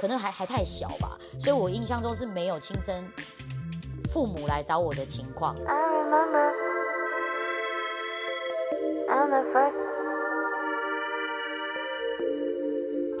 可能还还太小吧，所以我印象中是没有亲生父母来找我的情况。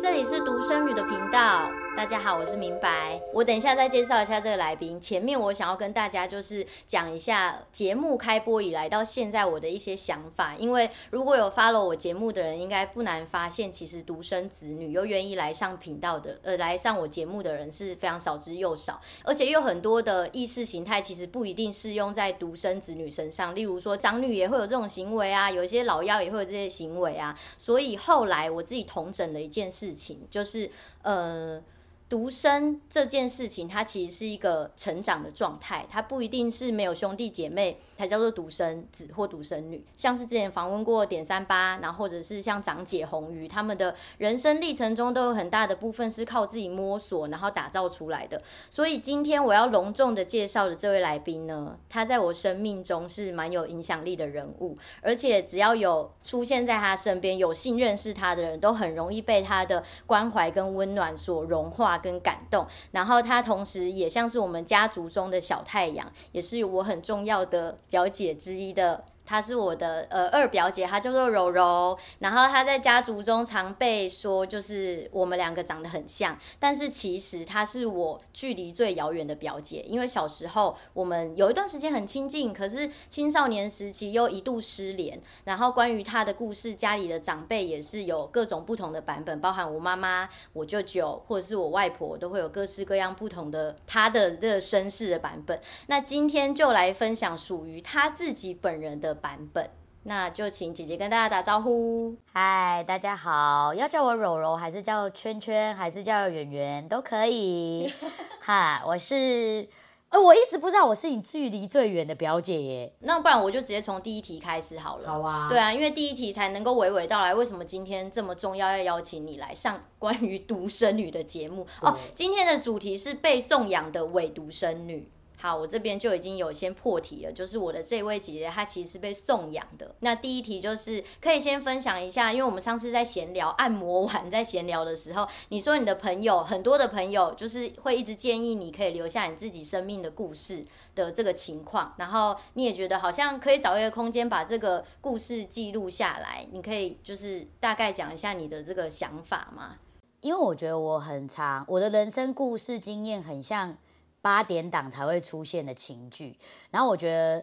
这里是独生女的频道。大家好，我是明白。我等一下再介绍一下这个来宾。前面我想要跟大家就是讲一下节目开播以来到现在我的一些想法。因为如果有 follow 我节目的人，应该不难发现，其实独生子女又愿意来上频道的，呃，来上我节目的人是非常少之又少。而且有很多的意识形态，其实不一定适用在独生子女身上。例如说，长女也会有这种行为啊，有一些老幺也会有这些行为啊。所以后来我自己同整了一件事情，就是呃。独生这件事情，它其实是一个成长的状态，它不一定是没有兄弟姐妹才叫做独生子或独生女。像是之前访问过点三八，然后或者是像长姐红瑜，他们的人生历程中都有很大的部分是靠自己摸索，然后打造出来的。所以今天我要隆重的介绍的这位来宾呢，他在我生命中是蛮有影响力的人物，而且只要有出现在他身边，有幸认识他的人都很容易被他的关怀跟温暖所融化。跟感动，然后他同时也像是我们家族中的小太阳，也是我很重要的表姐之一的。她是我的呃二表姐，她叫做柔柔。然后她在家族中常被说就是我们两个长得很像，但是其实她是我距离最遥远的表姐，因为小时候我们有一段时间很亲近，可是青少年时期又一度失联。然后关于她的故事，家里的长辈也是有各种不同的版本，包含我妈妈、我舅舅或者是我外婆，都会有各式各样不同的她的这个身世的版本。那今天就来分享属于她自己本人的版本，那就请姐姐跟大家打招呼。嗨，大家好，要叫我柔柔，还是叫圈圈，还是叫圆圆都可以。哈，我是，呃，我一直不知道我是你距离最远的表姐耶。那不然我就直接从第一题开始好了。好啊。对啊，因为第一题才能够娓娓道来，为什么今天这么重要，要邀请你来上关于独生女的节目哦。今天的主题是被送养的伪独生女。好，我这边就已经有先破题了，就是我的这位姐姐，她其实是被送养的。那第一题就是可以先分享一下，因为我们上次在闲聊按摩完在闲聊的时候，你说你的朋友很多的朋友就是会一直建议你可以留下你自己生命的故事的这个情况，然后你也觉得好像可以找一个空间把这个故事记录下来，你可以就是大概讲一下你的这个想法吗？因为我觉得我很长，我的人生故事经验很像。八点档才会出现的情剧，然后我觉得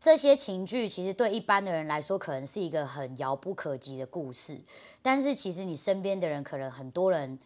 这些情剧其实对一般的人来说可能是一个很遥不可及的故事，但是其实你身边的人可能很多人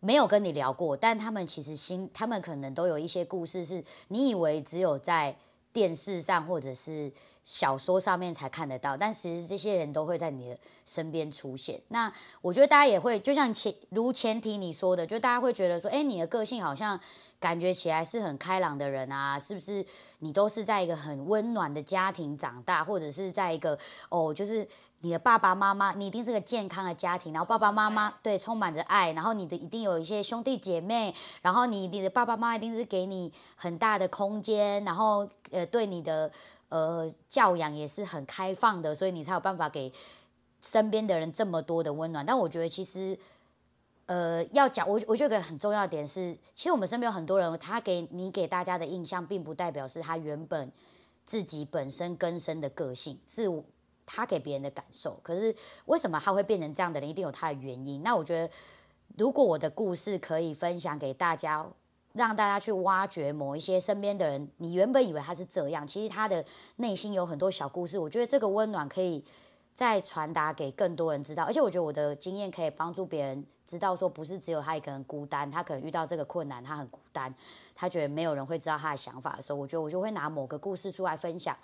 没有跟你聊过，但他们其实心，他们可能都有一些故事是你以为只有在电视上或者是小说上面才看得到，但其实这些人都会在你的身边出现。那我觉得大家也会，就像前如前提你说的，就大家会觉得说，哎，你的个性好像。感觉起来是很开朗的人啊，是不是？你都是在一个很温暖的家庭长大，或者是在一个哦，就是你的爸爸妈妈，你一定是个健康的家庭，然后爸爸妈妈对充满着爱，然后你的一定有一些兄弟姐妹，然后你你的爸爸妈妈一定是给你很大的空间，然后呃对你的呃教养也是很开放的，所以你才有办法给身边的人这么多的温暖。但我觉得其实。呃，要讲我，我觉得很重要的点是，其实我们身边有很多人，他给你给大家的印象，并不代表是他原本自己本身根深的个性，是他给别人的感受。可是为什么他会变成这样的人，一定有他的原因。那我觉得，如果我的故事可以分享给大家，让大家去挖掘某一些身边的人，你原本以为他是这样，其实他的内心有很多小故事。我觉得这个温暖可以再传达给更多人知道，而且我觉得我的经验可以帮助别人。知道说不是只有他一个人孤单，他可能遇到这个困难，他很孤单，他觉得没有人会知道他的想法的时候，我觉得我就会拿某个故事出来分享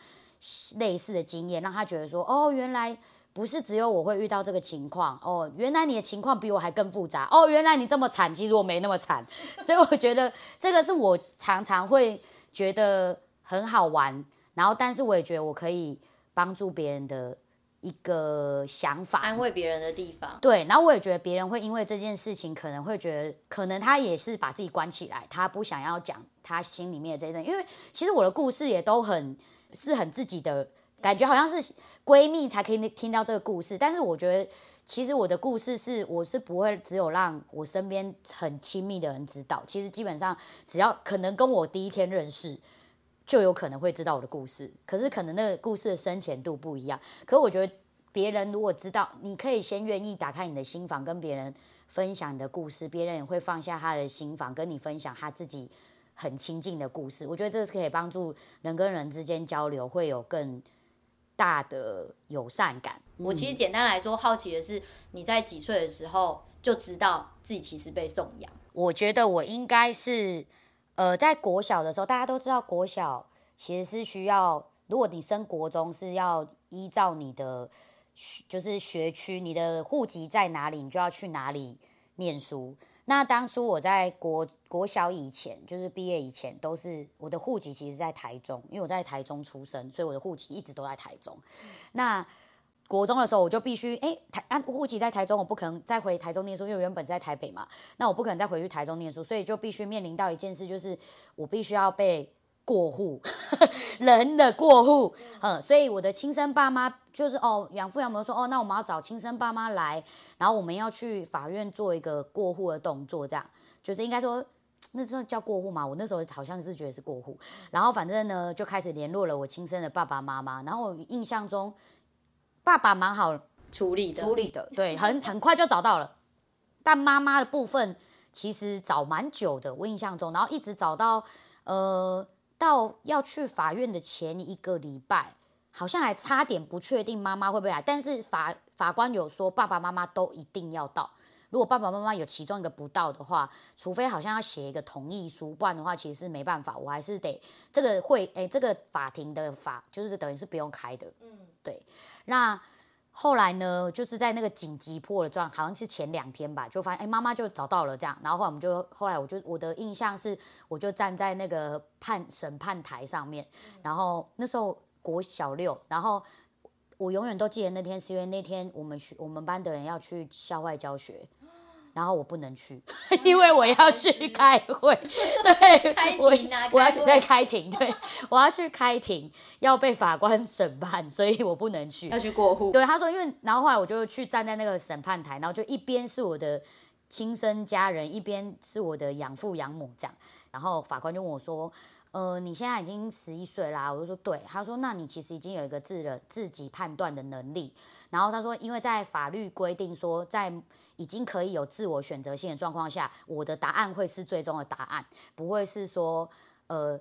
类似的经验，让他觉得说哦，原来不是只有我会遇到这个情况哦，原来你的情况比我还更复杂哦，原来你这么惨，其实我没那么惨，所以我觉得这个是我常常会觉得很好玩，然后但是我也觉得我可以帮助别人的。一个想法，安慰别人的地方。对，然后我也觉得别人会因为这件事情，可能会觉得，可能他也是把自己关起来，他不想要讲他心里面的这一段。因为其实我的故事也都很是很自己的感觉，好像是闺蜜才可以听到这个故事。但是我觉得，其实我的故事是，我是不会只有让我身边很亲密的人知道。其实基本上，只要可能跟我第一天认识，就有可能会知道我的故事。可是可能那个故事的深浅度不一样。可是我觉得别人如果知道，你可以先愿意打开你的心房，跟别人分享你的故事，别人也会放下他的心房，跟你分享他自己很亲近的故事。我觉得这是可以帮助人跟人之间交流，会有更大的友善感。我其实简单来说，好奇的是你在几岁的时候就知道自己其实被送养？我觉得我应该是，呃，在国小的时候，大家都知道国小其实是需要，如果你升国中是要依照你的，就是学区，你的户籍在哪里，你就要去哪里念书。那当初我在国国小以前，就是毕业以前，都是我的户籍其实在台中，因为我在台中出生，所以我的户籍一直都在台中。那国中的时候，我就必须哎，台按户籍在台中，我不可能再回台中念书，因为我原本是在台北嘛。那我不可能再回去台中念书，所以就必须面临到一件事，就是我必须要被过户，人的过户。嗯，所以我的亲生爸妈就是哦，养父养母说哦，那我们要找亲生爸妈来，然后我们要去法院做一个过户的动作，这样就是应该说那时候叫过户嘛。我那时候好像是觉得是过户，然后反正呢就开始联络了我亲生的爸爸妈妈，然后我印象中。爸爸蛮好处理的，处理的，对，很很快就找到了。但妈妈的部分其实找蛮久的，我印象中，然后一直找到，呃，到要去法院的前一个礼拜，好像还差点不确定妈妈会不会来。但是法法官有说，爸爸妈妈都一定要到。如果爸爸妈妈有其中一个不到的话，除非好像要写一个同意书，不然的话其实是没办法。我还是得这个会，哎，这个法庭的法就是等于是不用开的，嗯，对。那后来呢，就是在那个紧急破了状，好像是前两天吧，就发现哎，妈妈就找到了这样。然后后来我们就后来我就我的印象是，我就站在那个判审判台上面，然后那时候国小六，然后我永远都记得那天，是因为那天我们学我们班的人要去校外教学。然后我不能去，因为我要去开会。对，我我要去在开庭，对，我要去开庭，要被法官审判，所以我不能去。要去过户。对，他说，因为然后后来我就去站在那个审判台，然后就一边是我的亲生家人，一边是我的养父养母这样。然后法官就问我说：“呃，你现在已经十一岁啦？”我就说：“对。”他说：“那你其实已经有一个自了自己判断的能力。”然后他说：“因为在法律规定说，在已经可以有自我选择性的状况下，我的答案会是最终的答案，不会是说，呃，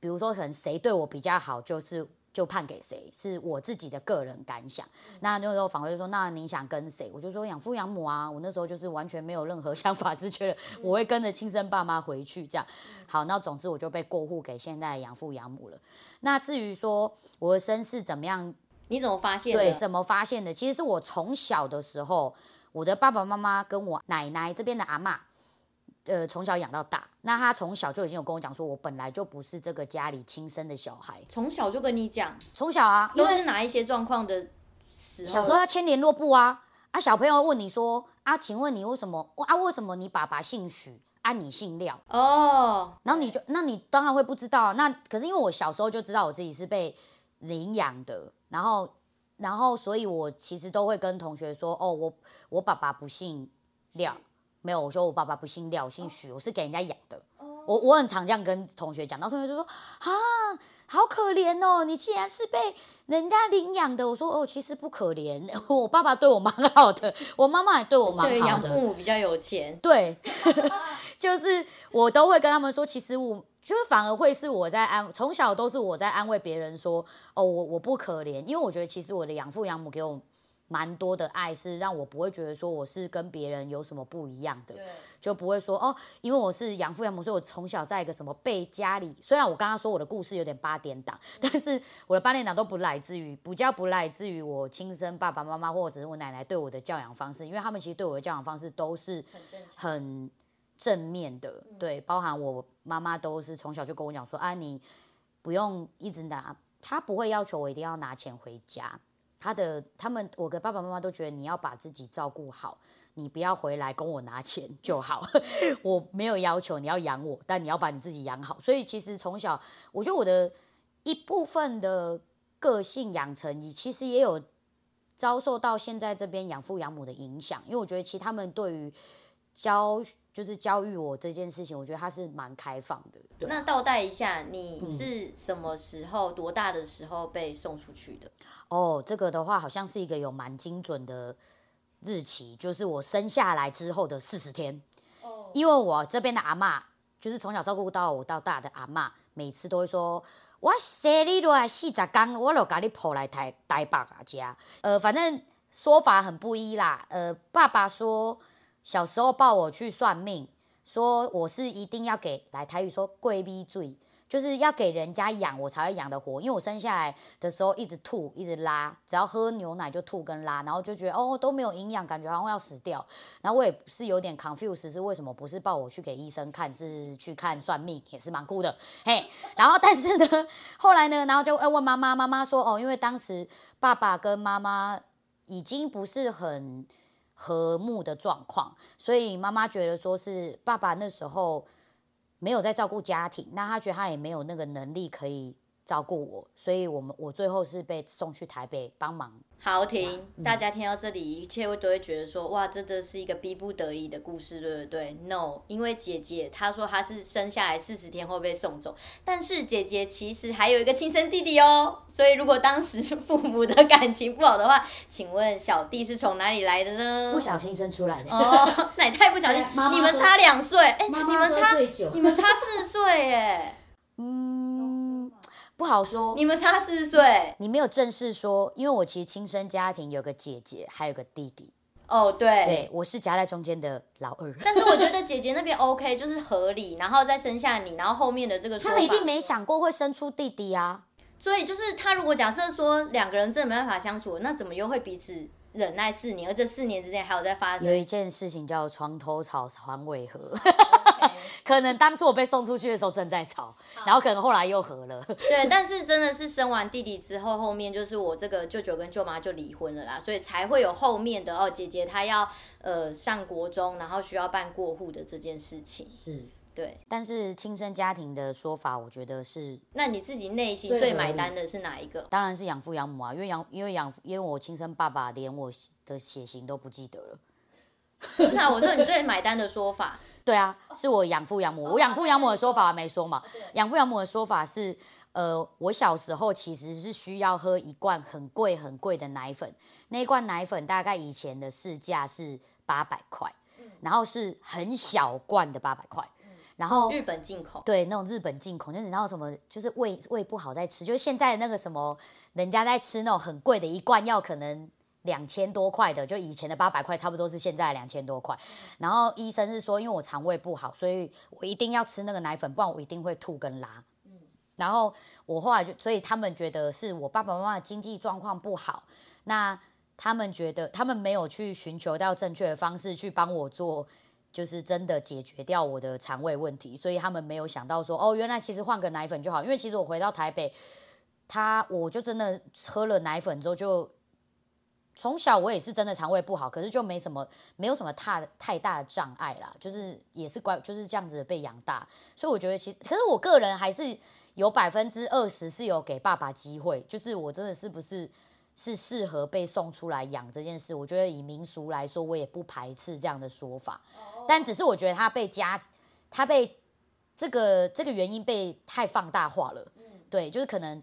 比如说可能谁对我比较好，就是就判给谁，是我自己的个人感想。嗯、那那时候法官就说，那你想跟谁？我就说养父养母啊。我那时候就是完全没有任何 想法，是觉得我会跟着亲生爸妈回去这样。好，那总之我就被过户给现在的养父养母了。那至于说我的身世怎么样，你怎么发现的？对，怎么发现的？其实是我从小的时候。我的爸爸妈妈跟我奶奶这边的阿嬷，呃，从小养到大。那他从小就已经有跟我讲说，我本来就不是这个家里亲生的小孩。从小就跟你讲，从小啊，都是哪一些状况的时候？小时候要签联络簿啊啊！小朋友问你说啊，请问你为什么啊？为什么你爸爸姓许啊？你姓廖哦？然后你就，那你当然会不知道。那可是因为我小时候就知道我自己是被领养的，然后。然后，所以我其实都会跟同学说，哦，我我爸爸不姓廖，没有，我说我爸爸不姓廖，姓许，我是给人家养的。我我很常这样跟同学讲，然后同学就说，啊，好可怜哦，你竟然是被人家领养的。我说，哦，其实不可怜，我爸爸对我蛮好的，我妈妈也对我蛮好的。对，养父母比较有钱。对，就是我都会跟他们说，其实我。就是反而会是我在安，从小都是我在安慰别人说，哦，我我不可怜，因为我觉得其实我的养父养母给我蛮多的爱，是让我不会觉得说我是跟别人有什么不一样的，就不会说哦，因为我是养父养母，所以我从小在一个什么被家里，虽然我刚刚说我的故事有点八点档，嗯、但是我的八点档都不来自于，不叫不来自于我亲生爸爸妈妈或者是我奶奶对我的教养方式，因为他们其实对我的教养方式都是很。正面的，对，包含我妈妈都是从小就跟我讲说，啊，你不用一直拿，他不会要求我一定要拿钱回家，他的他们，我的爸爸妈妈都觉得你要把自己照顾好，你不要回来跟我拿钱就好，我没有要求你要养我，但你要把你自己养好，所以其实从小，我觉得我的一部分的个性养成，你其实也有遭受到现在这边养父养母的影响，因为我觉得其实他们对于教就是教育我这件事情，我觉得他是蛮开放的。对。那倒带一下，你是什么时候、嗯、多大的时候被送出去的？哦，这个的话好像是一个有蛮精准的日期，就是我生下来之后的四十天。哦。因为我这边的阿嬷，就是从小照顾到我到大的阿嬷，每次都会说。我生你落来四十天，我就把你抱来台台北啊家。呃，反正说法很不一啦。呃，爸爸说小时候抱我去算命，说我是一定要给来台语说贵逼罪。就是要给人家养，我才会养得活。因为我生下来的时候一直吐，一直拉，只要喝牛奶就吐跟拉，然后就觉得哦都没有营养，感觉好像要死掉。然后我也是有点 confused，是为什么不是抱我去给医生看，是去看算命，也是蛮酷的。嘿，然后但是呢，后来呢，然后就问妈妈，妈妈说哦，因为当时爸爸跟妈妈已经不是很和睦的状况，所以妈妈觉得说是爸爸那时候。没有在照顾家庭，那他觉得他也没有那个能力可以照顾我，所以我们我最后是被送去台北帮忙。好，停！大家听到这里，一切都会觉得说，哇，真的是一个逼不得已的故事，对不对？No，因为姐姐她说她是生下来四十天后被送走，但是姐姐其实还有一个亲生弟弟哦。所以如果当时父母的感情不好的话，请问小弟是从哪里来的呢？不小心生出来的哦，那也太不小心。妈妈你们差两岁，哎，你们差你们差四岁，哎，嗯。不好说，你们差四岁，你没有正式说，因为我其实亲生家庭有个姐姐，还有个弟弟。哦，对，对，我是夹在中间的老二。但是我觉得姐姐那边 OK，就是合理，然后再生下你，然后后面的这个他们一定没想过会生出弟弟啊。所以就是他如果假设说两个人真的没办法相处，那怎么又会彼此忍耐四年？而这四年之间还有在发生有一件事情叫床头吵，床尾和。可能当初我被送出去的时候正在吵，然后可能后来又和了。对，但是真的是生完弟弟之后，后面就是我这个舅舅跟舅妈就离婚了啦，所以才会有后面的哦，姐姐她要呃上国中，然后需要办过户的这件事情。是，对。但是亲生家庭的说法，我觉得是。那你自己内心最买单的是哪一个？当然是养父养母啊，因为养因为养因为我亲生爸爸连我的血型都不记得了。是啊，我说你最买单的说法。对啊，是我养父养母。我养父养母的说法还没说嘛？养父养母的说法是，呃，我小时候其实是需要喝一罐很贵很贵的奶粉，那一罐奶粉大概以前的市价是八百块，然后是很小罐的八百块，然后日本进口，对，那种日本进口，就是你知道什么，就是胃胃不好在吃，就是现在那个什么，人家在吃那种很贵的一罐药，可能。两千多块的，就以前的八百块，差不多是现在两千多块。然后医生是说，因为我肠胃不好，所以我一定要吃那个奶粉，不然我一定会吐跟拉。然后我后来就，所以他们觉得是我爸爸妈妈的经济状况不好，那他们觉得他们没有去寻求到正确的方式去帮我做，就是真的解决掉我的肠胃问题，所以他们没有想到说，哦，原来其实换个奶粉就好。因为其实我回到台北，他我就真的喝了奶粉之后就。从小我也是真的肠胃不好，可是就没什么，没有什么太太大的障碍啦，就是也是乖，就是这样子被养大，所以我觉得其实，可是我个人还是有百分之二十是有给爸爸机会，就是我真的是不是是适合被送出来养这件事，我觉得以民俗来说，我也不排斥这样的说法，但只是我觉得他被加，他被这个这个原因被太放大化了，对，就是可能。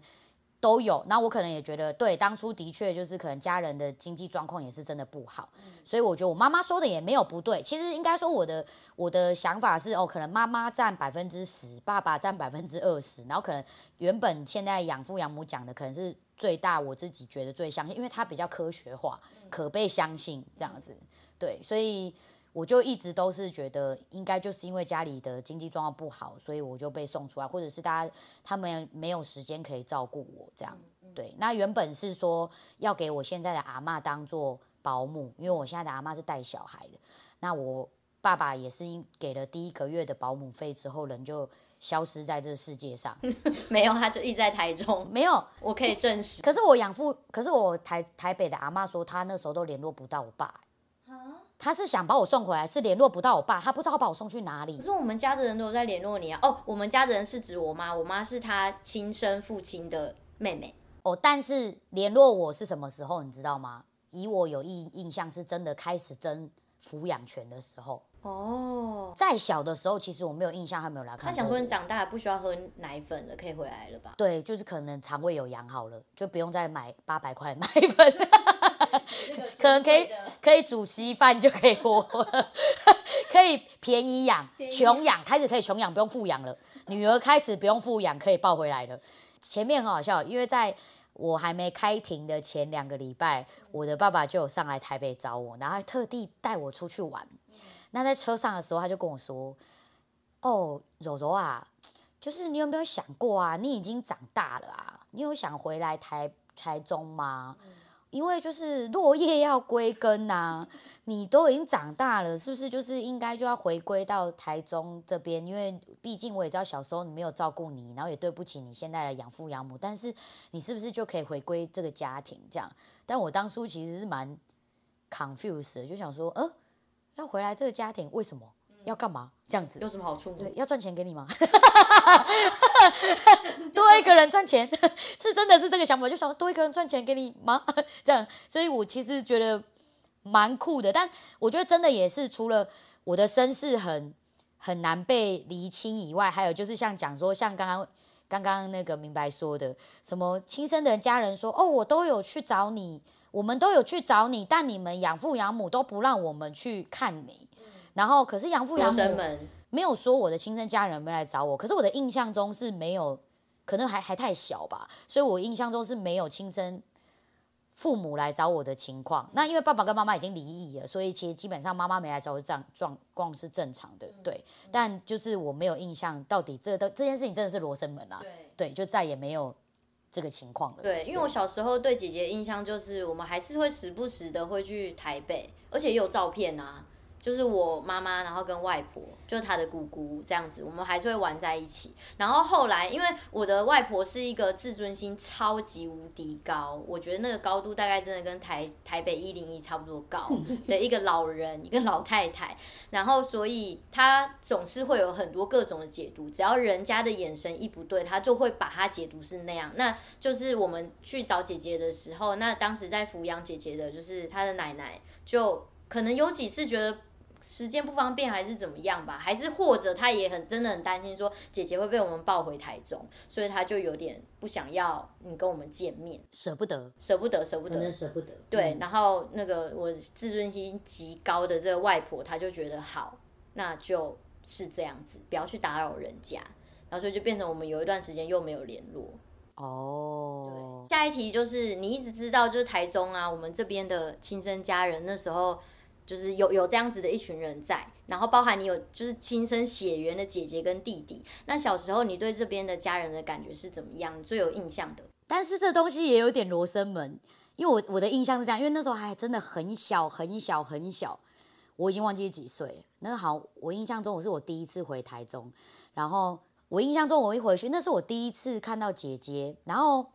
都有，那我可能也觉得，对，当初的确就是可能家人的经济状况也是真的不好，嗯、所以我觉得我妈妈说的也没有不对。其实应该说我的我的想法是，哦，可能妈妈占百分之十，爸爸占百分之二十，然后可能原本现在养父养母讲的可能是最大，我自己觉得最相信，因为他比较科学化，可被相信这样子，对，所以。我就一直都是觉得，应该就是因为家里的经济状况不好，所以我就被送出来，或者是大家他们没有时间可以照顾我这样。对，那原本是说要给我现在的阿嬷当做保姆，因为我现在的阿嬷是带小孩的。那我爸爸也是因给了第一个月的保姆费之后，人就消失在这个世界上。没有，他就一直在台中。没有，我可以证实。可是我养父，可是我台台北的阿嬷说，他那时候都联络不到我爸。他是想把我送回来，是联络不到我爸，他不知道把我送去哪里。可是我们家的人都有在联络你啊。哦，我们家的人是指我妈，我妈是他亲生父亲的妹妹。哦，但是联络我是什么时候，你知道吗？以我有印印象是真的开始争抚养权的时候。哦，在小的时候，其实我没有印象，他没有来看。他想说你长大了不需要喝奶粉了，可以回来了吧？对，就是可能肠胃有养好了，就不用再买八百块奶粉，可能可以可以煮稀饭就可以活了，可以便宜养，穷养开始可以穷养，不用富养了。女儿开始不用富养，可以抱回来了。前面很好笑，因为在我还没开庭的前两个礼拜，我的爸爸就有上来台北找我，然后还特地带我出去玩。那在车上的时候，他就跟我说：“哦，柔柔啊，就是你有没有想过啊？你已经长大了啊，你有想回来台台中吗？因为就是落叶要归根呐，你都已经长大了，是不是就是应该就要回归到台中这边？因为毕竟我也知道小时候你没有照顾你，然后也对不起你现在的养父养母，但是你是不是就可以回归这个家庭？这样？但我当初其实是蛮 confused 的，就想说，呃。”要回来这个家庭，为什么要干嘛？这样子有什么好处？对，要赚钱给你吗？多一个人赚钱，是真的是这个想法，就想多一个人赚钱给你吗？这样，所以我其实觉得蛮酷的。但我觉得真的也是，除了我的身世很很难被厘清以外，还有就是像讲说，像刚刚刚刚那个明白说的，什么亲生的家人说，哦，我都有去找你。我们都有去找你，但你们养父养母都不让我们去看你。然后，可是养父养母没有说我的亲生家人没来找我。可是我的印象中是没有，可能还还太小吧，所以我印象中是没有亲生父母来找我的情况。那因为爸爸跟妈妈已经离异了，所以其实基本上妈妈没来找我这样状况是正常的。对，但就是我没有印象，到底这个这件事情真的是罗生门啊？对，就再也没有。这个情况了。对，因为我小时候对姐姐的印象就是，我们还是会时不时的会去台北，而且也有照片啊。就是我妈妈，然后跟外婆，就是她的姑姑这样子，我们还是会玩在一起。然后后来，因为我的外婆是一个自尊心超级无敌高，我觉得那个高度大概真的跟台台北一零一差不多高 的一个老人，一个老太太。然后，所以她总是会有很多各种的解读，只要人家的眼神一不对，她就会把她解读是那样。那就是我们去找姐姐的时候，那当时在抚养姐姐的就是她的奶奶，就可能有几次觉得。时间不方便还是怎么样吧，还是或者他也很真的很担心说姐姐会被我们抱回台中，所以他就有点不想要你跟我们见面，舍不得，舍不得，舍不得，舍不得。对，嗯、然后那个我自尊心极高的这个外婆，她就觉得好，那就是这样子，不要去打扰人家，然后所以就变成我们有一段时间又没有联络。哦，对，下一题就是你一直知道就是台中啊，我们这边的亲生家人那时候。就是有有这样子的一群人在，然后包含你有就是亲生血缘的姐姐跟弟弟。那小时候你对这边的家人的感觉是怎么样？最有印象的？但是这东西也有点罗生门，因为我我的印象是这样，因为那时候还真的很小很小很小，我已经忘记几岁。那个好，我印象中我是我第一次回台中，然后我印象中我一回去，那是我第一次看到姐姐，然后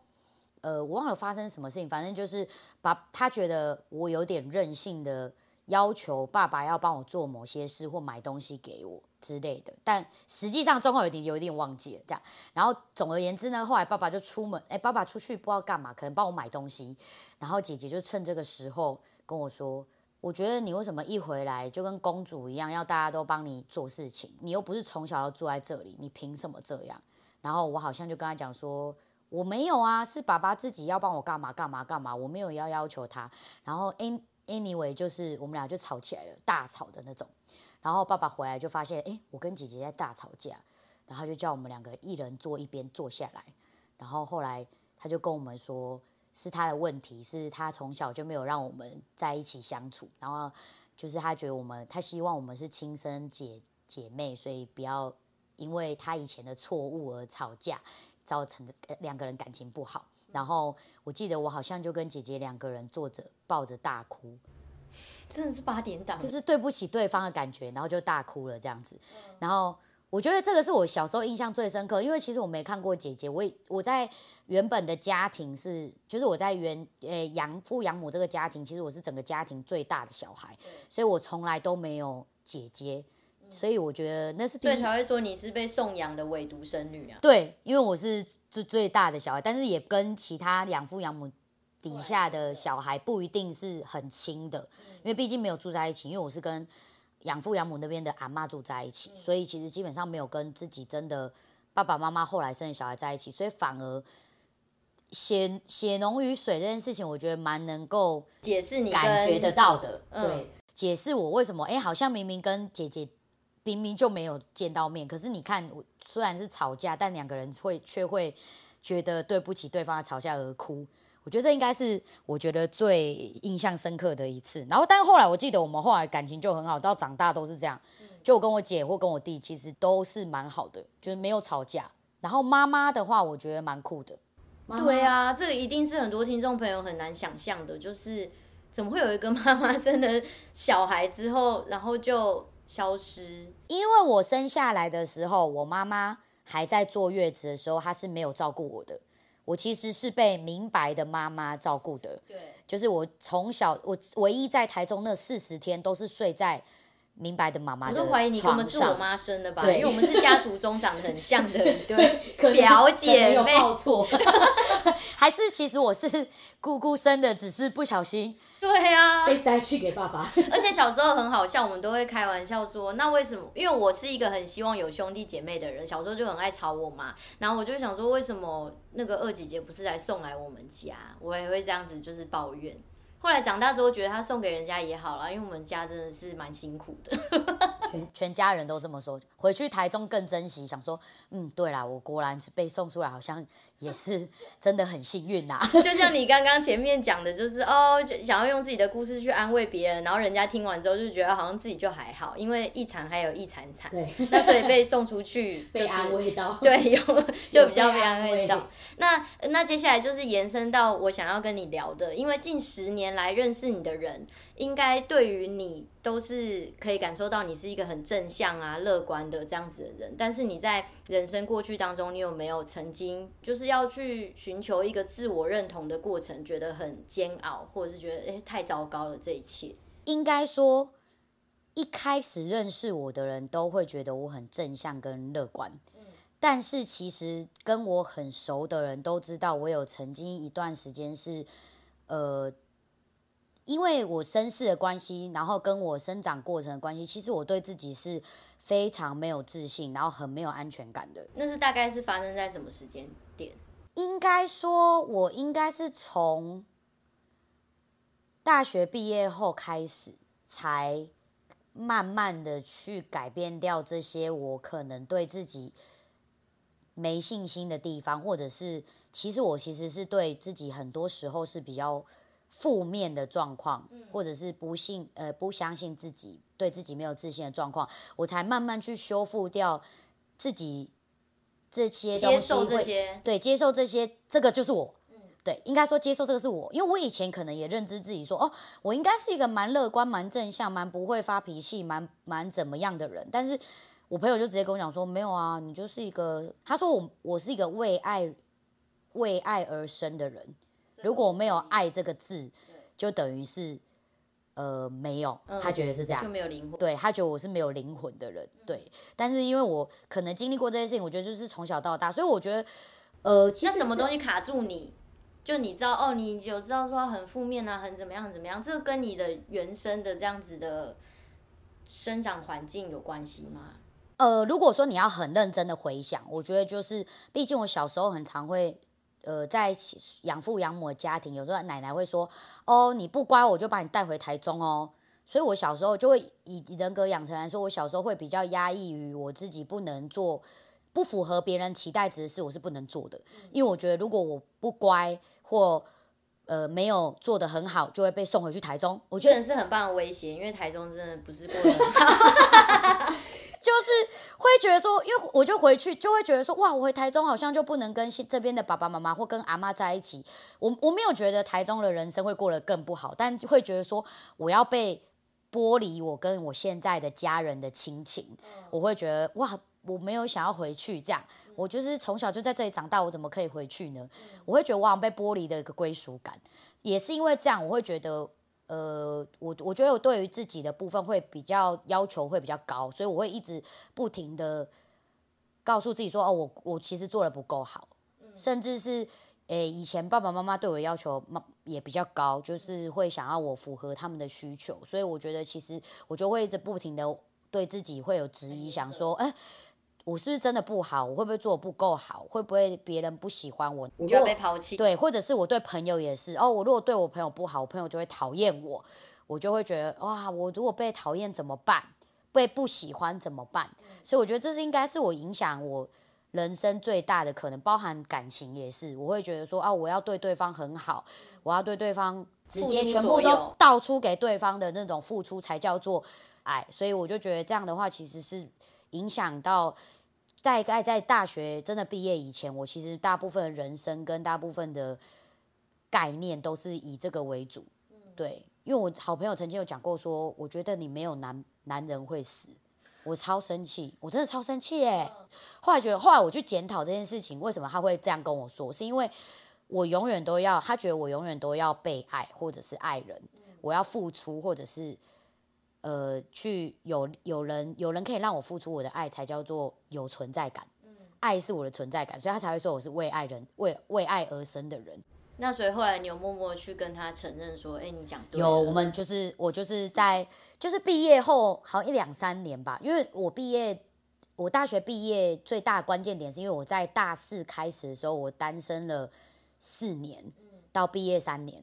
呃我忘了发生什么事情，反正就是把他觉得我有点任性的。要求爸爸要帮我做某些事或买东西给我之类的，但实际上状况有点有点忘记了这样。然后总而言之呢，后来爸爸就出门，哎，爸爸出去不知道干嘛，可能帮我买东西。然后姐姐就趁这个时候跟我说：“我觉得你为什么一回来就跟公主一样，要大家都帮你做事情？你又不是从小要住在这里，你凭什么这样？”然后我好像就跟他讲说：“我没有啊，是爸爸自己要帮我干嘛干嘛干嘛，我没有要要求他。”然后哎。Anyway，就是我们俩就吵起来了，大吵的那种。然后爸爸回来就发现，哎，我跟姐姐在大吵架，然后就叫我们两个一人坐一边坐下来。然后后来他就跟我们说，是他的问题，是他从小就没有让我们在一起相处。然后就是他觉得我们，他希望我们是亲生姐姐妹，所以不要因为他以前的错误而吵架，造成的两个人感情不好。然后我记得我好像就跟姐姐两个人坐着抱着大哭，真的是八点档，就是对不起对方的感觉，然后就大哭了这样子。然后我觉得这个是我小时候印象最深刻，因为其实我没看过姐姐，我我在原本的家庭是，就是我在原诶养父养母这个家庭，其实我是整个家庭最大的小孩，所以我从来都没有姐姐。所以我觉得那是对才会说你是被送养的唯独生女啊。对，因为我是最最大的小孩，但是也跟其他养父养母底下的小孩不一定是很亲的，因为毕竟没有住在一起。因为我是跟养父养母那边的阿妈住在一起，所以其实基本上没有跟自己真的爸爸妈妈后来生的小孩在一起，所以反而血血浓于水这件事情，我觉得蛮能够解释你感觉得到的。嗯、对，解释我为什么哎，好像明明跟姐姐明明就没有见到面，可是你看，虽然是吵架，但两个人会却会。觉得对不起对方的，吵架而哭，我觉得这应该是我觉得最印象深刻的一次。然后，但是后来我记得我们后来感情就很好，到长大都是这样。就我跟我姐或跟我弟，其实都是蛮好的，就是没有吵架。然后妈妈的话，我觉得蛮酷的。妈妈对啊，这个一定是很多听众朋友很难想象的，就是怎么会有一个 妈妈生了小孩之后，然后就消失？因为我生下来的时候，我妈妈。还在坐月子的时候，她是没有照顾我的。我其实是被明白的妈妈照顾的。对，就是我从小，我唯一在台中那四十天都是睡在明白的妈妈的床上。我都怀疑你根本是我妈生的吧？对，因为我们是家族中长得很像的一 对表姐妹。错，还是其实我是姑姑生的，只是不小心。对啊，被塞去给爸爸。而且小时候很好笑，我们都会开玩笑说，那为什么？因为我是一个很希望有兄弟姐妹的人，小时候就很爱吵我妈。然后我就想说，为什么那个二姐姐不是来送来我们家？我也会这样子，就是抱怨。后来长大之后，觉得他送给人家也好啦，因为我们家真的是蛮辛苦的，全家人都这么说。回去台中更珍惜，想说，嗯，对啦，我果然是被送出来，好像也是真的很幸运呐。就像你刚刚前面讲的，就是哦，想要用自己的故事去安慰别人，然后人家听完之后就觉得好像自己就还好，因为一惨还有一惨惨，对，那所以被送出去、就是、被安慰到，对，有 就比较被安慰到。那那接下来就是延伸到我想要跟你聊的，因为近十年。来认识你的人，应该对于你都是可以感受到你是一个很正向啊、乐观的这样子的人。但是你在人生过去当中，你有没有曾经就是要去寻求一个自我认同的过程，觉得很煎熬，或者是觉得诶太糟糕了这一切？应该说，一开始认识我的人都会觉得我很正向跟乐观。嗯，但是其实跟我很熟的人都知道，我有曾经一段时间是呃。因为我身世的关系，然后跟我生长过程的关系，其实我对自己是非常没有自信，然后很没有安全感的。那是大概是发生在什么时间点？应该说，我应该是从大学毕业后开始，才慢慢的去改变掉这些我可能对自己没信心的地方，或者是其实我其实是对自己很多时候是比较。负面的状况，或者是不信呃不相信自己，对自己没有自信的状况，我才慢慢去修复掉自己这些东西，接受这些，对，接受这些，这个就是我，对，应该说接受这个是我，因为我以前可能也认知自己说，哦，我应该是一个蛮乐观、蛮正向、蛮不会发脾气、蛮蛮怎么样的人，但是我朋友就直接跟我讲说，没有啊，你就是一个，他说我我是一个为爱为爱而生的人。如果没有爱这个字，就等于是呃没有，他觉得是这样，就没有灵魂。对，他觉得我是没有灵魂的人，对。但是因为我可能经历过这些事情，我觉得就是从小到大，所以我觉得呃，那什么东西卡住你？就你知道哦，你有知道说很负面啊，很怎么样怎么样？这个跟你的原生的这样子的生长环境有关系吗？呃，如果说你要很认真的回想，我觉得就是，毕竟我小时候很常会。呃，在养父养母的家庭，有时候奶奶会说：“哦，你不乖，我就把你带回台中哦。”所以，我小时候就会以人格养成来说，我小时候会比较压抑于我自己不能做不符合别人期待值的事，我是不能做的。因为我觉得，如果我不乖或呃没有做得很好，就会被送回去台中。我觉得是很棒的威胁，因为台中真的不是过得很好。就是会觉得说，因为我就回去，就会觉得说，哇，我回台中好像就不能跟这边的爸爸妈妈或跟阿妈在一起。我我没有觉得台中的人生会过得更不好，但会觉得说，我要被剥离我跟我现在的家人的亲情。我会觉得哇，我没有想要回去这样。我就是从小就在这里长大，我怎么可以回去呢？我会觉得我好像被剥离的一个归属感，也是因为这样，我会觉得。呃，我我觉得我对于自己的部分会比较要求会比较高，所以我会一直不停的告诉自己说，哦，我我其实做的不够好，甚至是诶，以前爸爸妈妈对我的要求也比较高，就是会想要我符合他们的需求，所以我觉得其实我就会一直不停的对自己会有质疑，想说，哎，我是不是真的不好？我会不会做得不够好？会不会别人不喜欢我？你就要被抛弃？对，或者是我对朋友也是，哦，我如果对我朋友不好，我朋友就会讨厌我，我就会觉得，哇，我如果被讨厌怎么办？被不喜欢怎么办？所以我觉得这是应该是我影响我人生最大的可能，包含感情也是。我会觉得说啊，我要对对方很好，我要对对方直接全部都倒出给对方的那种付出才叫做爱。所以我就觉得这样的话，其实是影响到大概在大学真的毕业以前，我其实大部分人生跟大部分的概念都是以这个为主。对，因为我好朋友曾经有讲过说，我觉得你没有男男人会死。我超生气，我真的超生气哎！后来觉得，后来我去检讨这件事情，为什么他会这样跟我说？是因为我永远都要，他觉得我永远都要被爱，或者是爱人，我要付出，或者是呃，去有有人有人可以让我付出我的爱，才叫做有存在感。爱是我的存在感，所以他才会说我是为爱人，为为爱而生的人。那所以后来你有默默去跟他承认说，哎，你讲对。有，我们就是我就是在就是毕业后好一两三年吧，因为我毕业，我大学毕业最大的关键点是因为我在大四开始的时候我单身了四年，到毕业三年，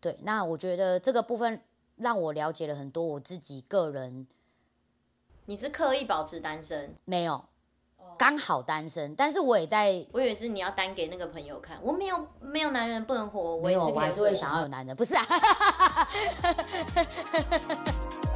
对，那我觉得这个部分让我了解了很多我自己个人。你是刻意保持单身？没有。刚好单身，但是我也在，我以为是你要单给那个朋友看，我没有没有男人不能活，我也是，我还是会想要有男人，不是啊。